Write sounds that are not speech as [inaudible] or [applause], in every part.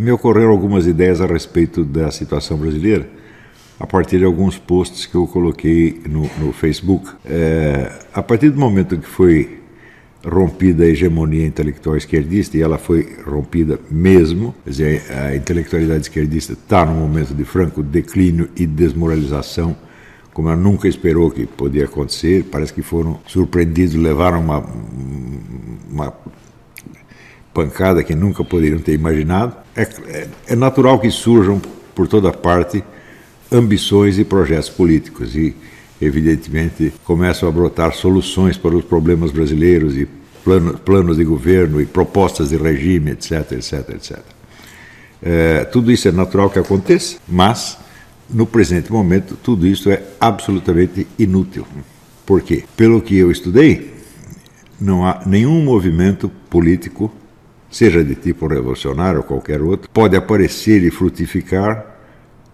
me ocorreram algumas ideias a respeito da situação brasileira a partir de alguns posts que eu coloquei no, no Facebook. É, a partir do momento que foi rompida a hegemonia intelectual esquerdista, e ela foi rompida mesmo, quer dizer, a intelectualidade esquerdista está num momento de franco declínio e desmoralização, como ela nunca esperou que podia acontecer, parece que foram surpreendidos, levaram uma, uma pancada que nunca poderiam ter imaginado. É, é, é natural que surjam por toda parte ambições e projetos políticos e, evidentemente, começam a brotar soluções para os problemas brasileiros e plano, planos de governo e propostas de regime, etc, etc, etc. É, tudo isso é natural que aconteça, mas no presente momento tudo isso é absolutamente inútil. Por quê? Pelo que eu estudei, não há nenhum movimento político, seja de tipo revolucionário ou qualquer outro, pode aparecer e frutificar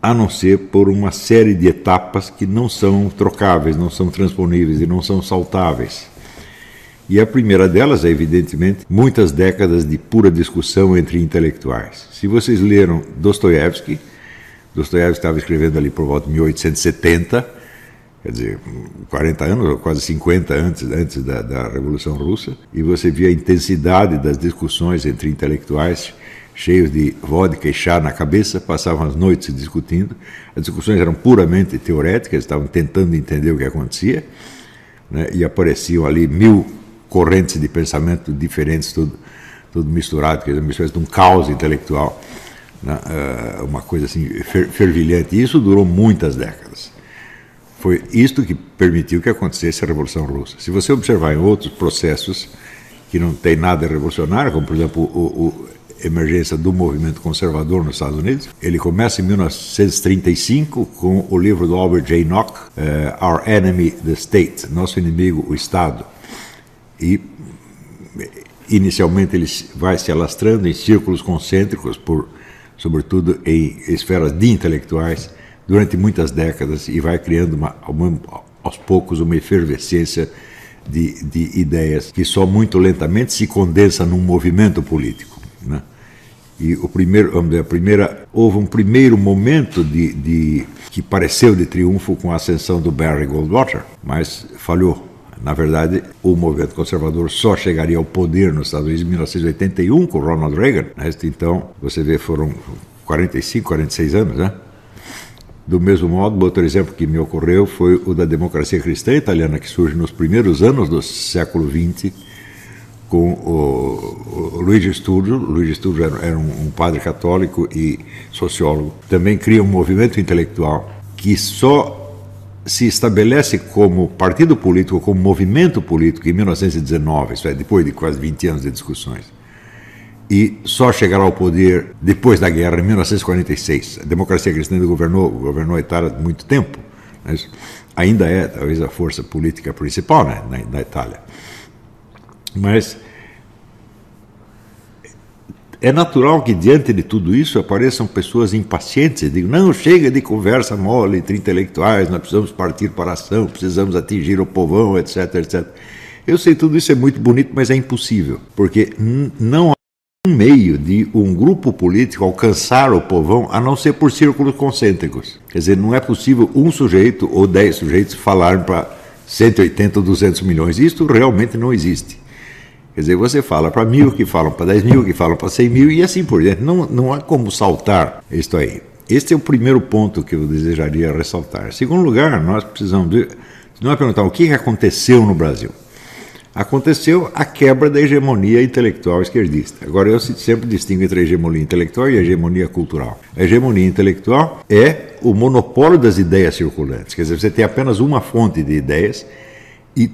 a não ser por uma série de etapas que não são trocáveis, não são transponíveis e não são saltáveis. E a primeira delas é, evidentemente, muitas décadas de pura discussão entre intelectuais. Se vocês leram Dostoiévski, Dostoiévski estava escrevendo ali por volta de 1870, quer dizer, 40 anos, ou quase 50 antes, antes da, da Revolução Russa, e você via a intensidade das discussões entre intelectuais cheios de vodka e chá na cabeça, passavam as noites discutindo. As discussões eram puramente teoréticas, estavam tentando entender o que acontecia, né? e apareciam ali mil correntes de pensamento diferentes, tudo, tudo misturado, quer dizer, uma espécie de um caos intelectual, né? uh, uma coisa assim fer fervilhante. E isso durou muitas décadas. Foi isto que permitiu que acontecesse a Revolução Russa. Se você observar em outros processos que não tem nada revolucionário, como por exemplo o, o emergência do movimento conservador nos Estados Unidos. Ele começa em 1935 com o livro do Albert J. Nock, uh, Our Enemy, the State, Nosso Inimigo, o Estado. E inicialmente ele vai se alastrando em círculos concêntricos, por, sobretudo em esferas de intelectuais, durante muitas décadas e vai criando uma, aos poucos uma efervescência de, de ideias que só muito lentamente se condensa num movimento político. Né? E o primeiro, vamos dizer, a primeira, houve um primeiro momento de, de, que pareceu de triunfo com a ascensão do Barry Goldwater, mas falhou. Na verdade, o movimento conservador só chegaria ao poder nos Estados Unidos em 1981 com Ronald Reagan. Então, você vê, foram 45, 46 anos, né? Do mesmo modo, outro exemplo que me ocorreu foi o da democracia cristã italiana, que surge nos primeiros anos do século XX com o, Luigi Sturzo. Luigi Sturzo era, era um, um, padre católico e sociólogo. Também cria um movimento intelectual que só se estabelece como partido político, como movimento político em 1919, isso é, depois de quase 20 anos de discussões. E só chegará ao poder depois da guerra, em 1946. A democracia cristã governou, governou a Itália muito tempo, mas ainda é talvez a força política principal né, na, na Itália. Mas é natural que diante de tudo isso apareçam pessoas impacientes e digam: não, chega de conversa mole entre intelectuais, nós precisamos partir para a ação, precisamos atingir o povão, etc, etc. Eu sei tudo isso é muito bonito, mas é impossível, porque não há um meio de um grupo político alcançar o povão a não ser por círculos concêntricos. Quer dizer, não é possível um sujeito ou dez sujeitos falarem para 180 ou 200 milhões. Isso realmente não existe. Quer dizer, você fala para mil, que falam para dez mil, que falam para cem mil e assim por diante. Não, não há como saltar isto aí. Este é o primeiro ponto que eu desejaria ressaltar. Segundo lugar, nós precisamos de, nós perguntar o que aconteceu no Brasil. Aconteceu a quebra da hegemonia intelectual esquerdista. Agora, eu sempre distingo entre a hegemonia intelectual e a hegemonia cultural. A hegemonia intelectual é o monopólio das ideias circulantes. Quer dizer, você tem apenas uma fonte de ideias e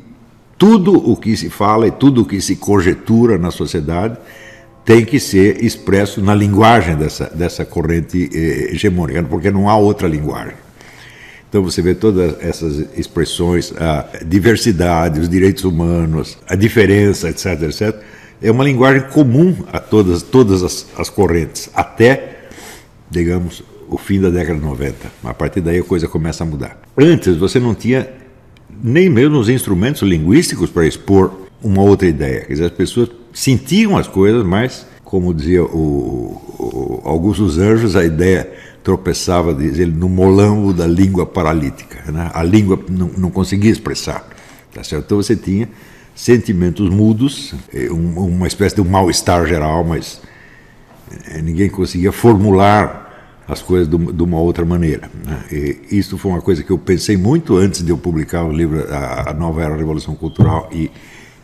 tudo o que se fala e tudo o que se conjetura na sociedade tem que ser expresso na linguagem dessa, dessa corrente eh, hegemônica, porque não há outra linguagem. Então você vê todas essas expressões, a diversidade, os direitos humanos, a diferença, etc, etc, é uma linguagem comum a todas, todas as, as correntes, até, digamos, o fim da década de 90. A partir daí a coisa começa a mudar. Antes você não tinha nem mesmo os instrumentos linguísticos para expor uma outra ideia. Quer dizer, as pessoas sentiam as coisas, mas como dizia o, o Augusto dos Anjos, a ideia tropeçava, diz ele, no molambo da língua paralítica. Né? A língua não, não conseguia expressar. Tá certo? Então você tinha sentimentos mudos, eh, uma espécie de um mal-estar geral, mas eh, ninguém conseguia formular as coisas de uma outra maneira. Né? E isso foi uma coisa que eu pensei muito antes de eu publicar o livro A Nova Era da Revolução Cultural e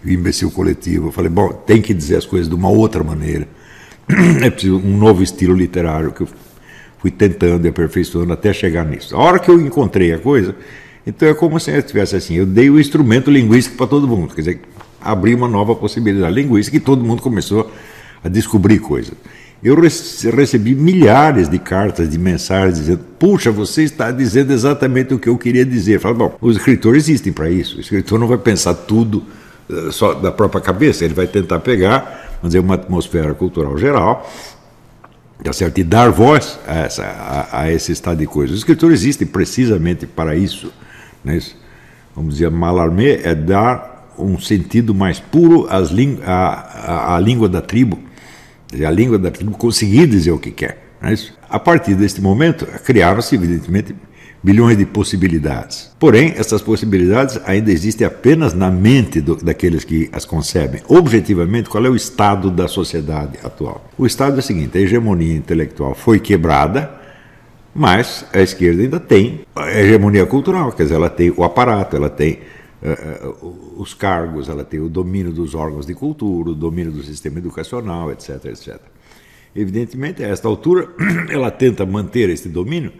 o Imbecil Coletivo. Eu falei, bom, tem que dizer as coisas de uma outra maneira. [clears throat] É preciso um novo estilo literário que eu fui tentando e aperfeiçoando até chegar nisso. A hora que eu encontrei a coisa, então é como se eu tivesse assim, eu dei o instrumento linguístico para todo mundo, quer dizer, abri uma nova possibilidade linguística e todo mundo começou a descobrir coisas. Eu recebi milhares de cartas, de mensagens dizendo: Puxa, você está dizendo exatamente o que eu queria dizer. Eu falo, bom, os escritores existem para isso. O escritor não vai pensar tudo uh, só da própria cabeça, ele vai tentar pegar, vamos dizer, uma atmosfera cultural geral, tá certo? e dar voz a, essa, a, a, esse estado de coisas. Os escritores existem precisamente para isso. Né? Vamos dizer, Mallarmé é dar um sentido mais puro às à, à língua da tribo a língua da tribo conseguir dizer o que quer. É a partir deste momento, criaram-se, evidentemente, bilhões de possibilidades. Porém, essas possibilidades ainda existem apenas na mente do, daqueles que as concebem. Objetivamente, qual é o estado da sociedade atual? O estado é o seguinte: a hegemonia intelectual foi quebrada, mas a esquerda ainda tem a hegemonia cultural, quer dizer, ela tem o aparato, ela tem uh, os cargos, ela tem o domínio dos órgãos de cultura, o domínio do sistema educacional, etc, etc. Evidentemente, a esta altura, [clears throat] ela tenta manter este domínio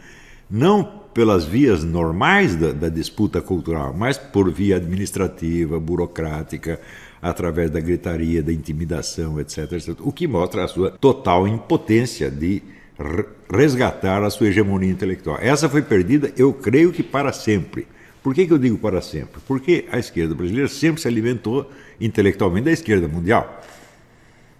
não pelas vias normais da, da, disputa cultural, mas por via administrativa, burocrática, através da gritaria, da intimidação, etc, etc. O que mostra a sua total impotência de resgatar a sua hegemonia intelectual. Essa foi perdida, eu creio que para sempre. Por que, que eu digo para sempre? Porque a esquerda brasileira sempre se alimentou intelectualmente da esquerda mundial.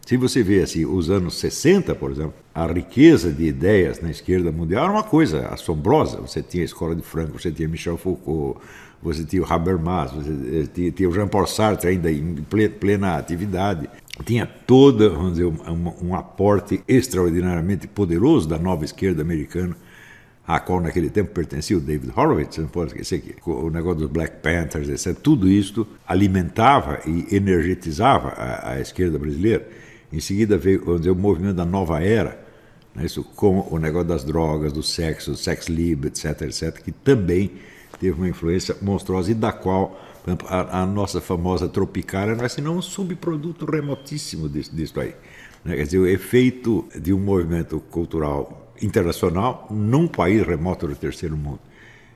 Se você vê assim, os anos 60, por exemplo, a riqueza de ideias na esquerda mundial era uma coisa assombrosa. Você tinha a escola de Franco, você tinha Michel Foucault, você tinha o Habermas, você tinha, tinha o Jean Paul Sartre ainda em plena atividade. Tinha toda, vamos dizer, um, um aporte extraordinariamente poderoso da nova esquerda americana a qual naquele tempo pertencia o David Horowitz, não pode esquecer que o negócio dos Black Panthers, etc., tudo isso alimentava e energetizava a, a esquerda brasileira. Em seguida veio dizer, o movimento da nova era, né, isso com o negócio das drogas, do sexo, do sex lib, etc., etc., que também teve uma influência monstruosa e da qual exemplo, a, a, nossa famosa Tropicália não é senão um subproduto remotíssimo disso, disso aí. Né? Quer dizer, o efeito de um movimento cultural internacional num país remoto do terceiro mundo.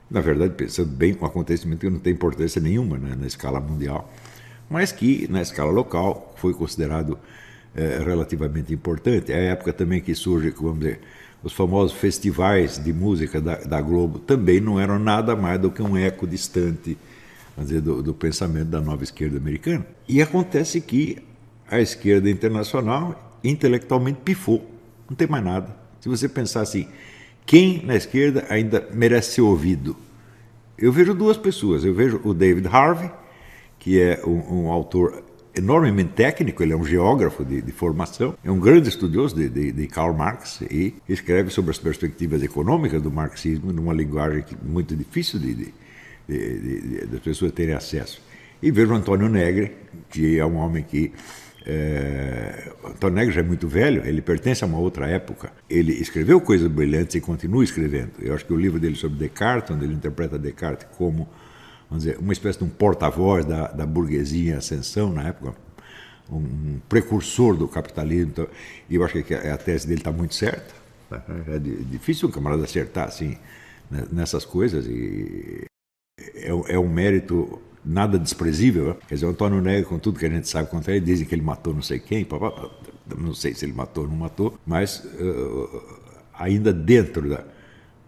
Na verdade, pensando bem, um acontecimento que não tem importância nenhuma né, na escala mundial, mas que na escala local foi considerado é, relativamente importante. É a época também que surge, vamos dizer, os famosos festivais de música da, da, Globo também não eram nada mais do que um eco distante dizer, do, do pensamento da nova esquerda americana. E acontece que a esquerda internacional intelectualmente pifou, não tem mais nada se você pensar assim, quem na esquerda ainda merece ser ouvido? Eu vejo duas pessoas. Eu vejo o David Harvey, que é um, um autor enormemente técnico, ele é um geógrafo de, de formação, é um grande estudioso de, de, de, Karl Marx e escreve sobre as perspectivas econômicas do marxismo numa linguagem muito difícil de, das pessoas terem acesso. E vejo Antônio Negre, que é um homem que é, Antônio Negro já é muito velho, ele pertence a uma outra época. Ele escreveu coisas brilhantes e continua escrevendo. Eu acho que o livro dele sobre Descartes, onde ele interpreta Descartes como vamos dizer, uma espécie de um porta-voz da, da burguesia em ascensão na época, um precursor do capitalismo. Então, e eu acho que a, tese dele está muito certa. É difícil um camarada acertar assim né, nessas coisas e é, é um mérito nada desprezível. Né? Quer dizer, o Antônio Negro, com tudo que a gente sabe contra ele, dizem que ele matou não sei quem, não sei se ele matou ou não matou, mas uh, ainda dentro da,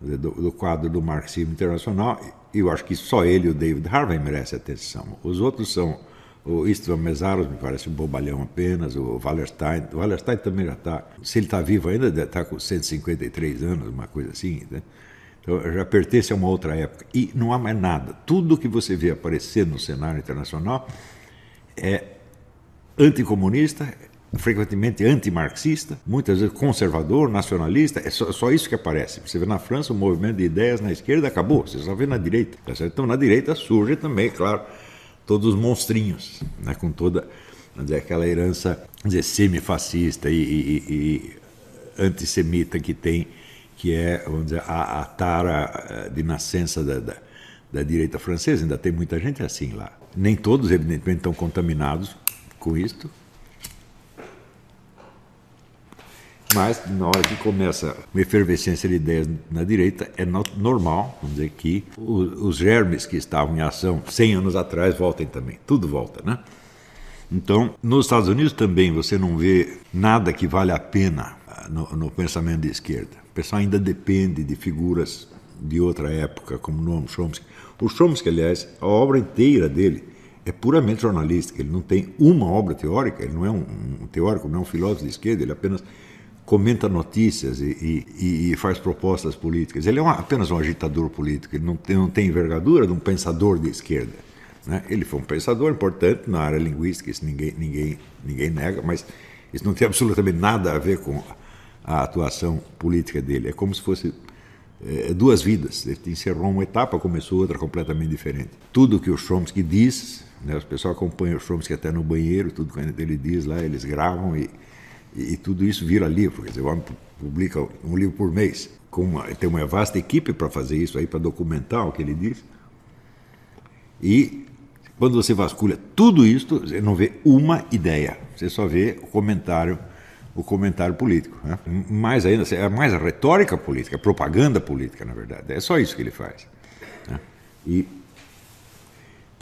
do, do, quadro do marxismo internacional, eu acho que só ele o David Harvey merecem atenção. Os outros são o Istvan Mesaros, me parece um bobalhão apenas, o Wallerstein. O Wallerstein também já está, se ele está vivo ainda, está com 153 anos, uma coisa assim. Né? Então, já pertence a uma outra época. E não há mais nada. Tudo que você vê aparecer no cenário internacional é anticomunista, frequentemente antimarxista, muitas vezes conservador, nacionalista, é só, só, isso que aparece. Você vê na França o movimento de ideias na esquerda acabou, você só vê na direita. Tá então na direita surge também, claro, todos os monstrinhos, né, com toda dizer, aquela herança semifascista e, e, e antissemita que tem, que é vamos dizer, a, a tara eh, de nascença da, da, da direita francesa. Ainda tem muita gente assim lá. Nem todos, evidentemente, estão contaminados com isto, Mas na hora que começa uma efervescência de ideias na direita, é normal, vamos dizer, que os germes que estavam em ação 100 anos atrás voltem também. Tudo volta, né? Então, nos Estados Unidos também você não vê nada que vale a pena ah, no, no pensamento de esquerda. O pessoal ainda depende de figuras de outra época, como Noam Chomsky. O Chomsky, aliás, a obra inteira dele é puramente jornalística. Ele não tem uma obra teórica, ele não é um, um teórico, não é um filósofo de esquerda, ele apenas comenta notícias e, e, e faz propostas políticas. Ele é apenas um agitador político, ele não tem, não tem envergadura de um pensador de esquerda. Né? Ele foi um pensador importante na área linguística, isso ninguém, ninguém, ninguém nega, mas isso não tem absolutamente nada a ver com a atuação política dele. É como se fosse é, duas vidas. Ele encerrou uma etapa, começou outra completamente diferente. Tudo que o Chomsky diz, né, o pessoal acompanha o Chomsky até no banheiro, tudo que ele diz lá, eles gravam e e, e, tudo isso vira livro. Quer dizer, o homem publica um livro por mês. Com uma, tem uma vasta equipe para fazer isso aí, para documentar o que ele diz. E quando você vasculha tudo isso, você não vê uma ideia. Você só vê o comentário o comentário político. Né? Mais ainda, é mais a retórica política, a propaganda política, na verdade. É só isso que ele faz. Né? E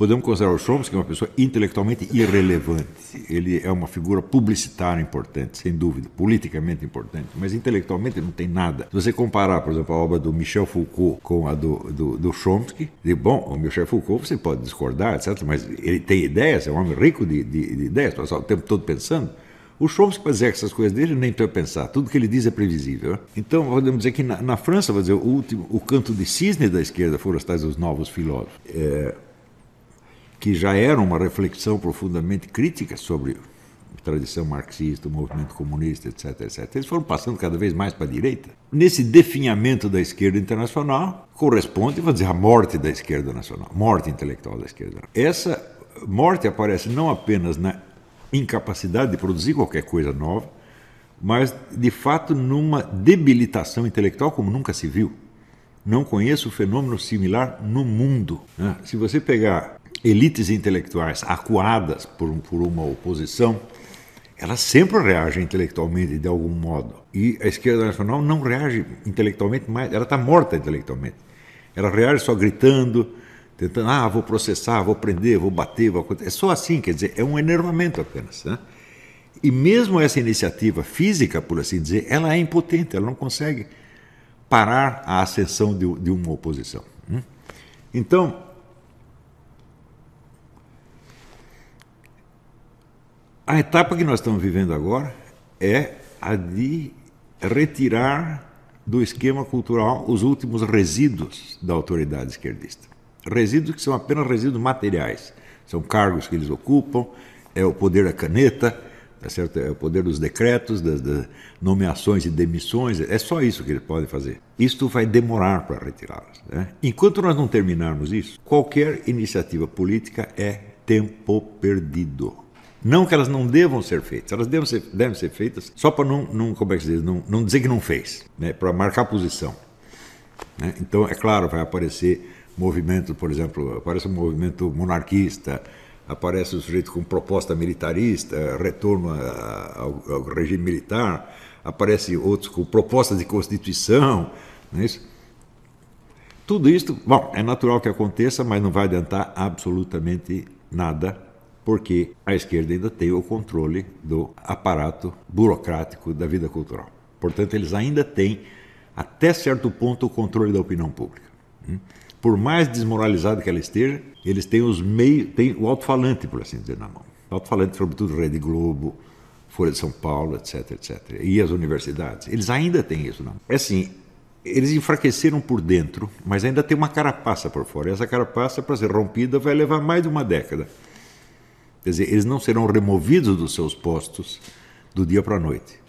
Podemos considerar o Chomsky uma pessoa intelectualmente irrelevante. Ele é uma figura publicitária importante, sem dúvida, politicamente importante, mas intelectualmente não tem nada. Se você comparar, por exemplo, a obra do Michel Foucault com a do, do, do Chomsky, de, bom, o Michel Foucault você pode discordar, etc., mas ele tem ideias, é um homem rico de, de, de ideias, passa o tempo todo pensando. O Chomsky, para dizer essas coisas dele, nem precisa pensar. Tudo que ele diz é previsível. Então, podemos dizer que na, na França, vou dizer, o, último, o canto de cisne da esquerda foram os tais dos novos filósofos. É, que já era uma reflexão profundamente crítica sobre a tradição marxista, o movimento comunista, etc, etc. Eles foram passando cada vez mais para a direita. Nesse definhamento da esquerda internacional, corresponde, vou dizer, a morte da esquerda nacional, morte intelectual da esquerda. Essa morte aparece não apenas na incapacidade de produzir qualquer coisa nova, mas de fato numa debilitação intelectual como nunca se viu. Não conheço fenômeno similar no mundo. Né? Se você pegar elites intelectuais acuadas por, por uma oposição, elas sempre reagem intelectualmente de algum modo. E a esquerda nacional não reage intelectualmente mais, ela está morta intelectualmente. Ela reage só gritando, tentando, ah, vou processar, vou prender, vou bater, vou... é só assim, quer dizer, é um enervamento apenas. Né? E mesmo essa iniciativa física, por assim dizer, ela é impotente, ela não consegue parar a ascensão de, de uma oposição. Hum? Então, A etapa que nós estamos vivendo agora é a de retirar do esquema cultural os últimos resíduos da autoridade esquerdista. Resíduos que são apenas resíduos materiais. São cargos que eles ocupam, é o poder da caneta, tá certo? é o poder dos decretos, das, das nomeações e demissões, é só isso que eles podem fazer. Isto vai demorar para retirá-las. Né? Enquanto nós não terminarmos isso, qualquer iniciativa política é tempo perdido. Não que elas não devam ser feitas, elas devem ser, devem ser feitas só para não, não, como é que se diz, não, não dizer que não fez, né? para marcar posição. Né? Então, é claro, vai aparecer movimento, por exemplo, aparece um movimento monarquista, aparece o sujeito com proposta militarista, retorno ao, ao regime militar, aparece outros com proposta de constituição, não é isso? Tudo isso, bom, é natural que aconteça, mas não vai adiantar absolutamente nada porque a esquerda ainda tem o controle do aparato burocrático da vida cultural. Portanto, eles ainda têm, até certo ponto, o controle da opinião pública. Hum? Por mais desmoralizada que ela esteja, eles têm os meios, têm o alto-falante, por assim dizer, na mão. Alto-falante, sobretudo, Rede Globo, Folha de São Paulo, etc, etc. E as universidades. Eles ainda têm isso na mão. É assim, eles enfraqueceram por dentro, mas ainda tem uma carapaça por fora. E essa carapaça, para ser rompida, vai levar mais de uma década. Quer dizer, eles não serão removidos dos seus postos do dia para a noite.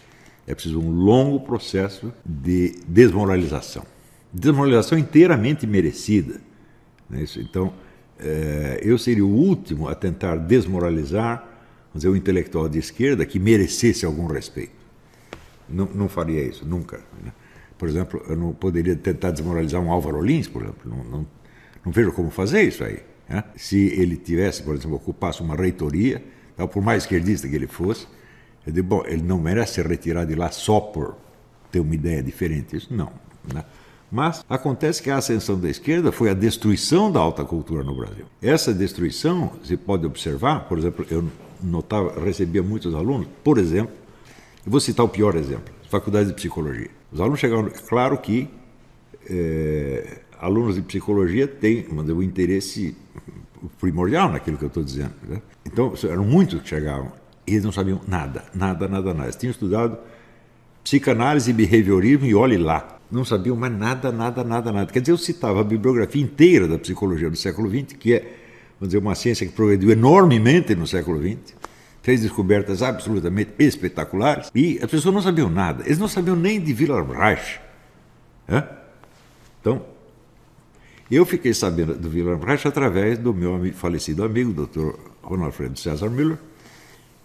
É preciso um longo processo de desmoralização. Desmoralização inteiramente merecida. Né? Então, é, eu seria o último a tentar desmoralizar dizer, o intelectual de esquerda que merecesse algum respeito. Não, não faria isso, nunca. Né? Por exemplo, eu não poderia tentar desmoralizar um Álvaro Lins, por exemplo. Não, não, não vejo como fazer isso aí. Né? Se ele tivesse, por exemplo, ocupasse uma reitoria, então, por mais esquerdista que ele fosse, eu digo, bom, ele não merece ser retirado de lá só por ter uma ideia diferente. Isso não. Né? Mas acontece que a ascensão da esquerda foi a destruição da alta cultura no Brasil. Essa destruição, se pode observar, por exemplo, eu notava, recebia muitos alunos, por exemplo, eu vou citar o pior exemplo, faculdade de psicologia. Os alunos chegaram, claro que é, alunos de psicologia têm o interesse primordial naquilo que eu estou dizendo. Né? Então, eram muitos que chegavam e eles não sabiam nada, nada, nada, nada. Eles tinham estudado psicanálise e behaviorismo e olhe lá. Não sabiam mais nada, nada, nada, nada. Quer dizer, eu citava a bibliografia inteira da psicologia do século XX, que é, vamos dizer, uma ciência que progrediu enormemente no século XX, fez descobertas absolutamente espetaculares, e as pessoas não sabiam nada. Eles não sabiam nem de Wilhelm Reich. É? Então, eu fiquei sabendo do Wilhelm Reich através do meu falecido amigo, Dr. Ronald Fred César Miller,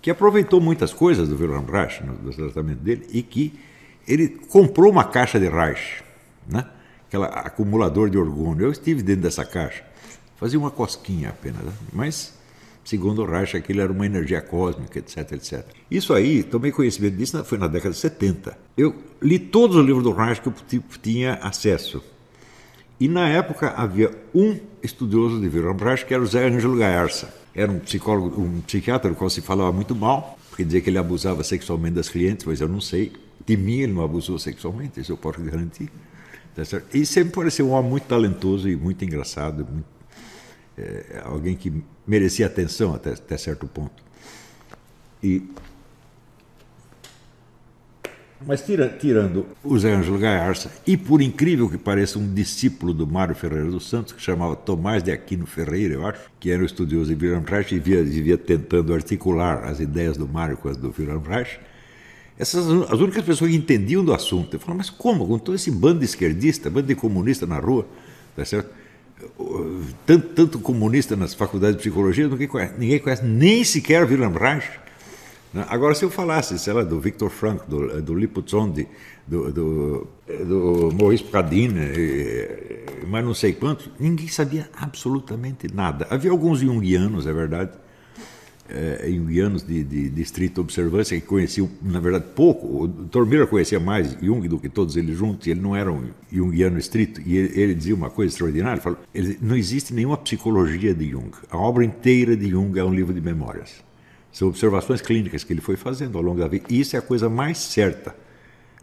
que aproveitou muitas coisas do Wilhelm Reich, no, tratamento dele, e que ele comprou uma caixa de Reich, né? aquela acumulador de orgônio. Eu estive dentro dessa caixa, fazia uma cosquinha apenas, né? mas segundo o Reich aquilo era uma energia cósmica, etc, etc. Isso aí, tomei conhecimento disso, foi na década de 70. Eu li todos os livros do Reich que eu tinha acesso. E na época havia um estudioso de Wilhelm que era o Zé Ângelo Gaersa era um psicólogo, um psiquiatra do qual se falava muito mal, porque dizia que ele abusava sexualmente das clientes, mas eu não sei. De mim ele não abusou sexualmente, isso eu posso garantir. Tá e sempre pareceu um homem muito talentoso e muito engraçado, muito, é, alguém que merecia atenção até, até certo ponto. E mas tira, tirando o Zé Ângelo Gaiarsa, e por incrível que pareça, um discípulo do Mário Ferreira dos Santos, que chamava Tomás de Aquino Ferreira, eu acho, que era um estudioso de Wilhelm e via, via tentando articular as ideias do Mário com as do Wilhelm Reich, essas as únicas pessoas que entendiam do assunto. Eu falava, mas como? Com todo esse bando de esquerdista, bando de comunista na rua, tá certo? Tanto, tanto comunista nas faculdades de psicologia, ninguém conhece, ninguém conhece nem sequer Wilhelm Reich. Né? Agora, se eu falasse, sei lá, do Victor Frank, do, do Liputzondi, do, do, do Maurice Pradine, mas não sei quantos, ninguém sabia absolutamente nada. Havia alguns junguianos, é verdade, é, junguianos de, de, de estrita observância que conheciam, na verdade, pouco. O Tormira conhecia mais Jung do que todos eles juntos, ele não era um junguiano estrito. E ele, ele dizia uma coisa extraordinária: ele falou, ele, não existe nenhuma psicologia de Jung. A obra inteira de Jung é um livro de memórias. São observações clínicas que ele foi fazendo ao longo da vida. E isso é a coisa mais certa.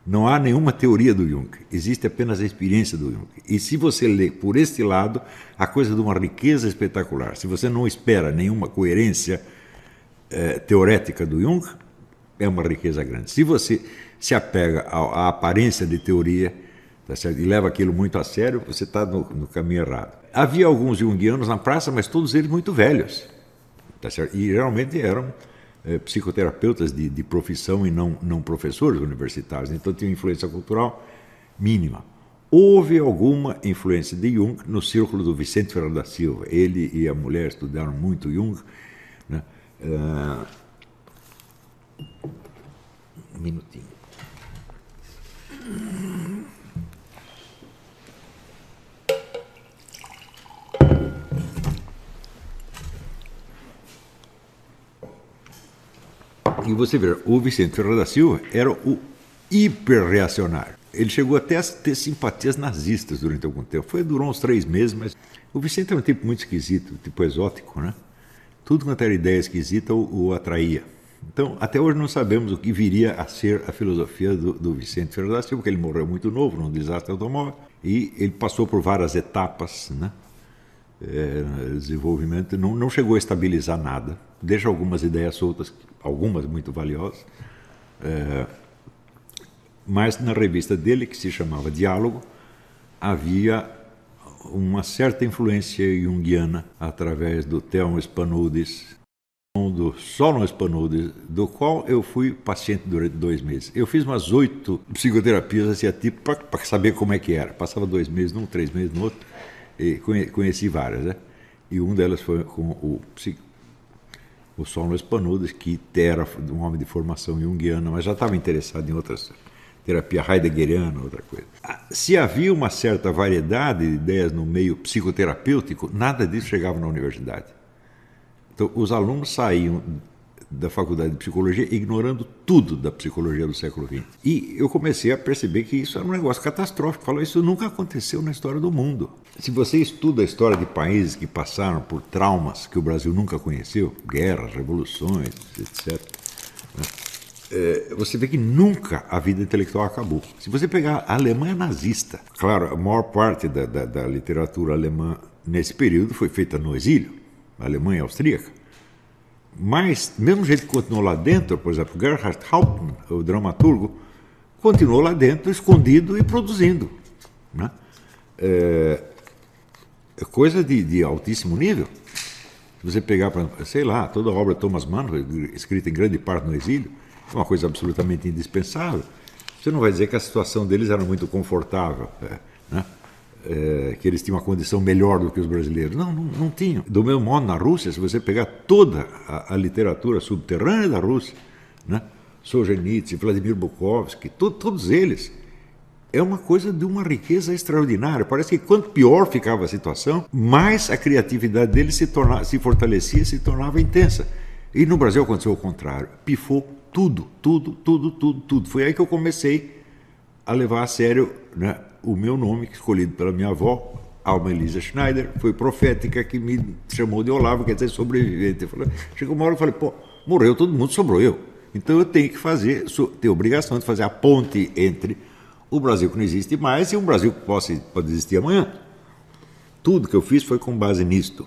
Não há nenhuma teoria do Jung, existe apenas a experiência do Jung. E se você lê por este lado, a coisa de uma riqueza espetacular. Se você não espera nenhuma coerência eh, teorética do Jung, é uma riqueza grande. Se você se apega à, aparência de teoria tá e leva aquilo muito a sério, você está no, no caminho errado. Havia alguns junguianos na praça, mas todos eles muito velhos. Tá certo? E geralmente eram é, psicoterapeutas de, de, profissão e não, não professores universitários, então tinha influência cultural mínima. Houve alguma influência de Jung no círculo do Vicente Ferreira da Silva. Ele e a mulher estudaram muito Jung. Né? Uh, um minutinho. E você vê, o Vicente Ferreira da Silva era o hiperreacionário. Ele chegou até a ter simpatias nazistas durante algum tempo. Foi, durou uns três meses, mas o Vicente era um tipo muito esquisito, tipo exótico, né? Tudo quanto era ideia esquisita o, o, atraía. Então, até hoje não sabemos o que viria a ser a filosofia do, do Vicente Ferreira da Silva, porque ele morreu muito novo num desastre automóvel e ele passou por várias etapas, né? É, desenvolvimento, não, não chegou a estabilizar nada, deixa algumas ideias soltas algumas muito valiosas. É, mas na revista dele, que se chamava Diálogo, havia uma certa influência junguiana através do Thelmo Spanudis, do Solon Spanudes, do qual eu fui paciente durante dois meses. Eu fiz umas oito psicoterapias assim, tipo para saber como é que era. Passava dois meses num, três meses no outro, e conheci várias, né? E uma delas foi com o, o Solon Spanudes, que era um homem de formação junguiana, mas já estava interessado em outras terapia heideggeriana, outra coisa. Ah, se havia uma certa variedade de ideias no meio psicoterapêutico, nada disso chegava na universidade. Então, os alunos saíam da faculdade de psicologia ignorando tudo da psicologia do século XX. E eu comecei a perceber que isso era um negócio catastrófico. Falou, isso nunca aconteceu na história do mundo. Se você estuda a história de países que passaram por traumas que o Brasil nunca conheceu, guerras, revoluções, etc., né? é, você vê que nunca a vida intelectual acabou. Se você pegar a Alemanha nazista, claro, a maior parte da, da, da literatura alemã nesse período foi feita no exílio Alemanha austríaca. Mas, mesmo jeito que continuou lá dentro, por exemplo, Gerhard Hauptmann, o dramaturgo, continuou lá dentro, escondido e produzindo. Né? É, é coisa de, de, altíssimo nível. Se você pegar, sei lá, toda a obra de Thomas Mann, escrita em grande parte no exílio, é uma coisa absolutamente indispensável. Você não vai dizer que a situação deles era muito confortável. É, né? É, que eles tinham uma condição melhor do que os brasileiros. Não, não, não tinham. Do mesmo modo, na Rússia, se você pegar toda a, a literatura subterrânea da Rússia, né? Solzhenitsyn, Vladimir Bukovsky, to, todos eles, é uma coisa de uma riqueza extraordinária. Parece que quanto pior ficava a situação, mais a criatividade deles se, tornava, se fortalecia, se tornava intensa. E no Brasil aconteceu o contrário. Pifou tudo, tudo, tudo, tudo, tudo. Foi aí que eu comecei a levar a sério né, o meu nome, escolhido pela minha avó, Alma Elisa Schneider, foi profética que me chamou de Olavo, quer dizer, sobrevivente. Falei, chegou uma hora eu falei, pô, morreu todo mundo, sobrou eu. Então eu tenho que fazer, ter obrigação de fazer a ponte entre o Brasil que não existe mais e um Brasil que possa, pode existir amanhã. Tudo que eu fiz foi com base nisto.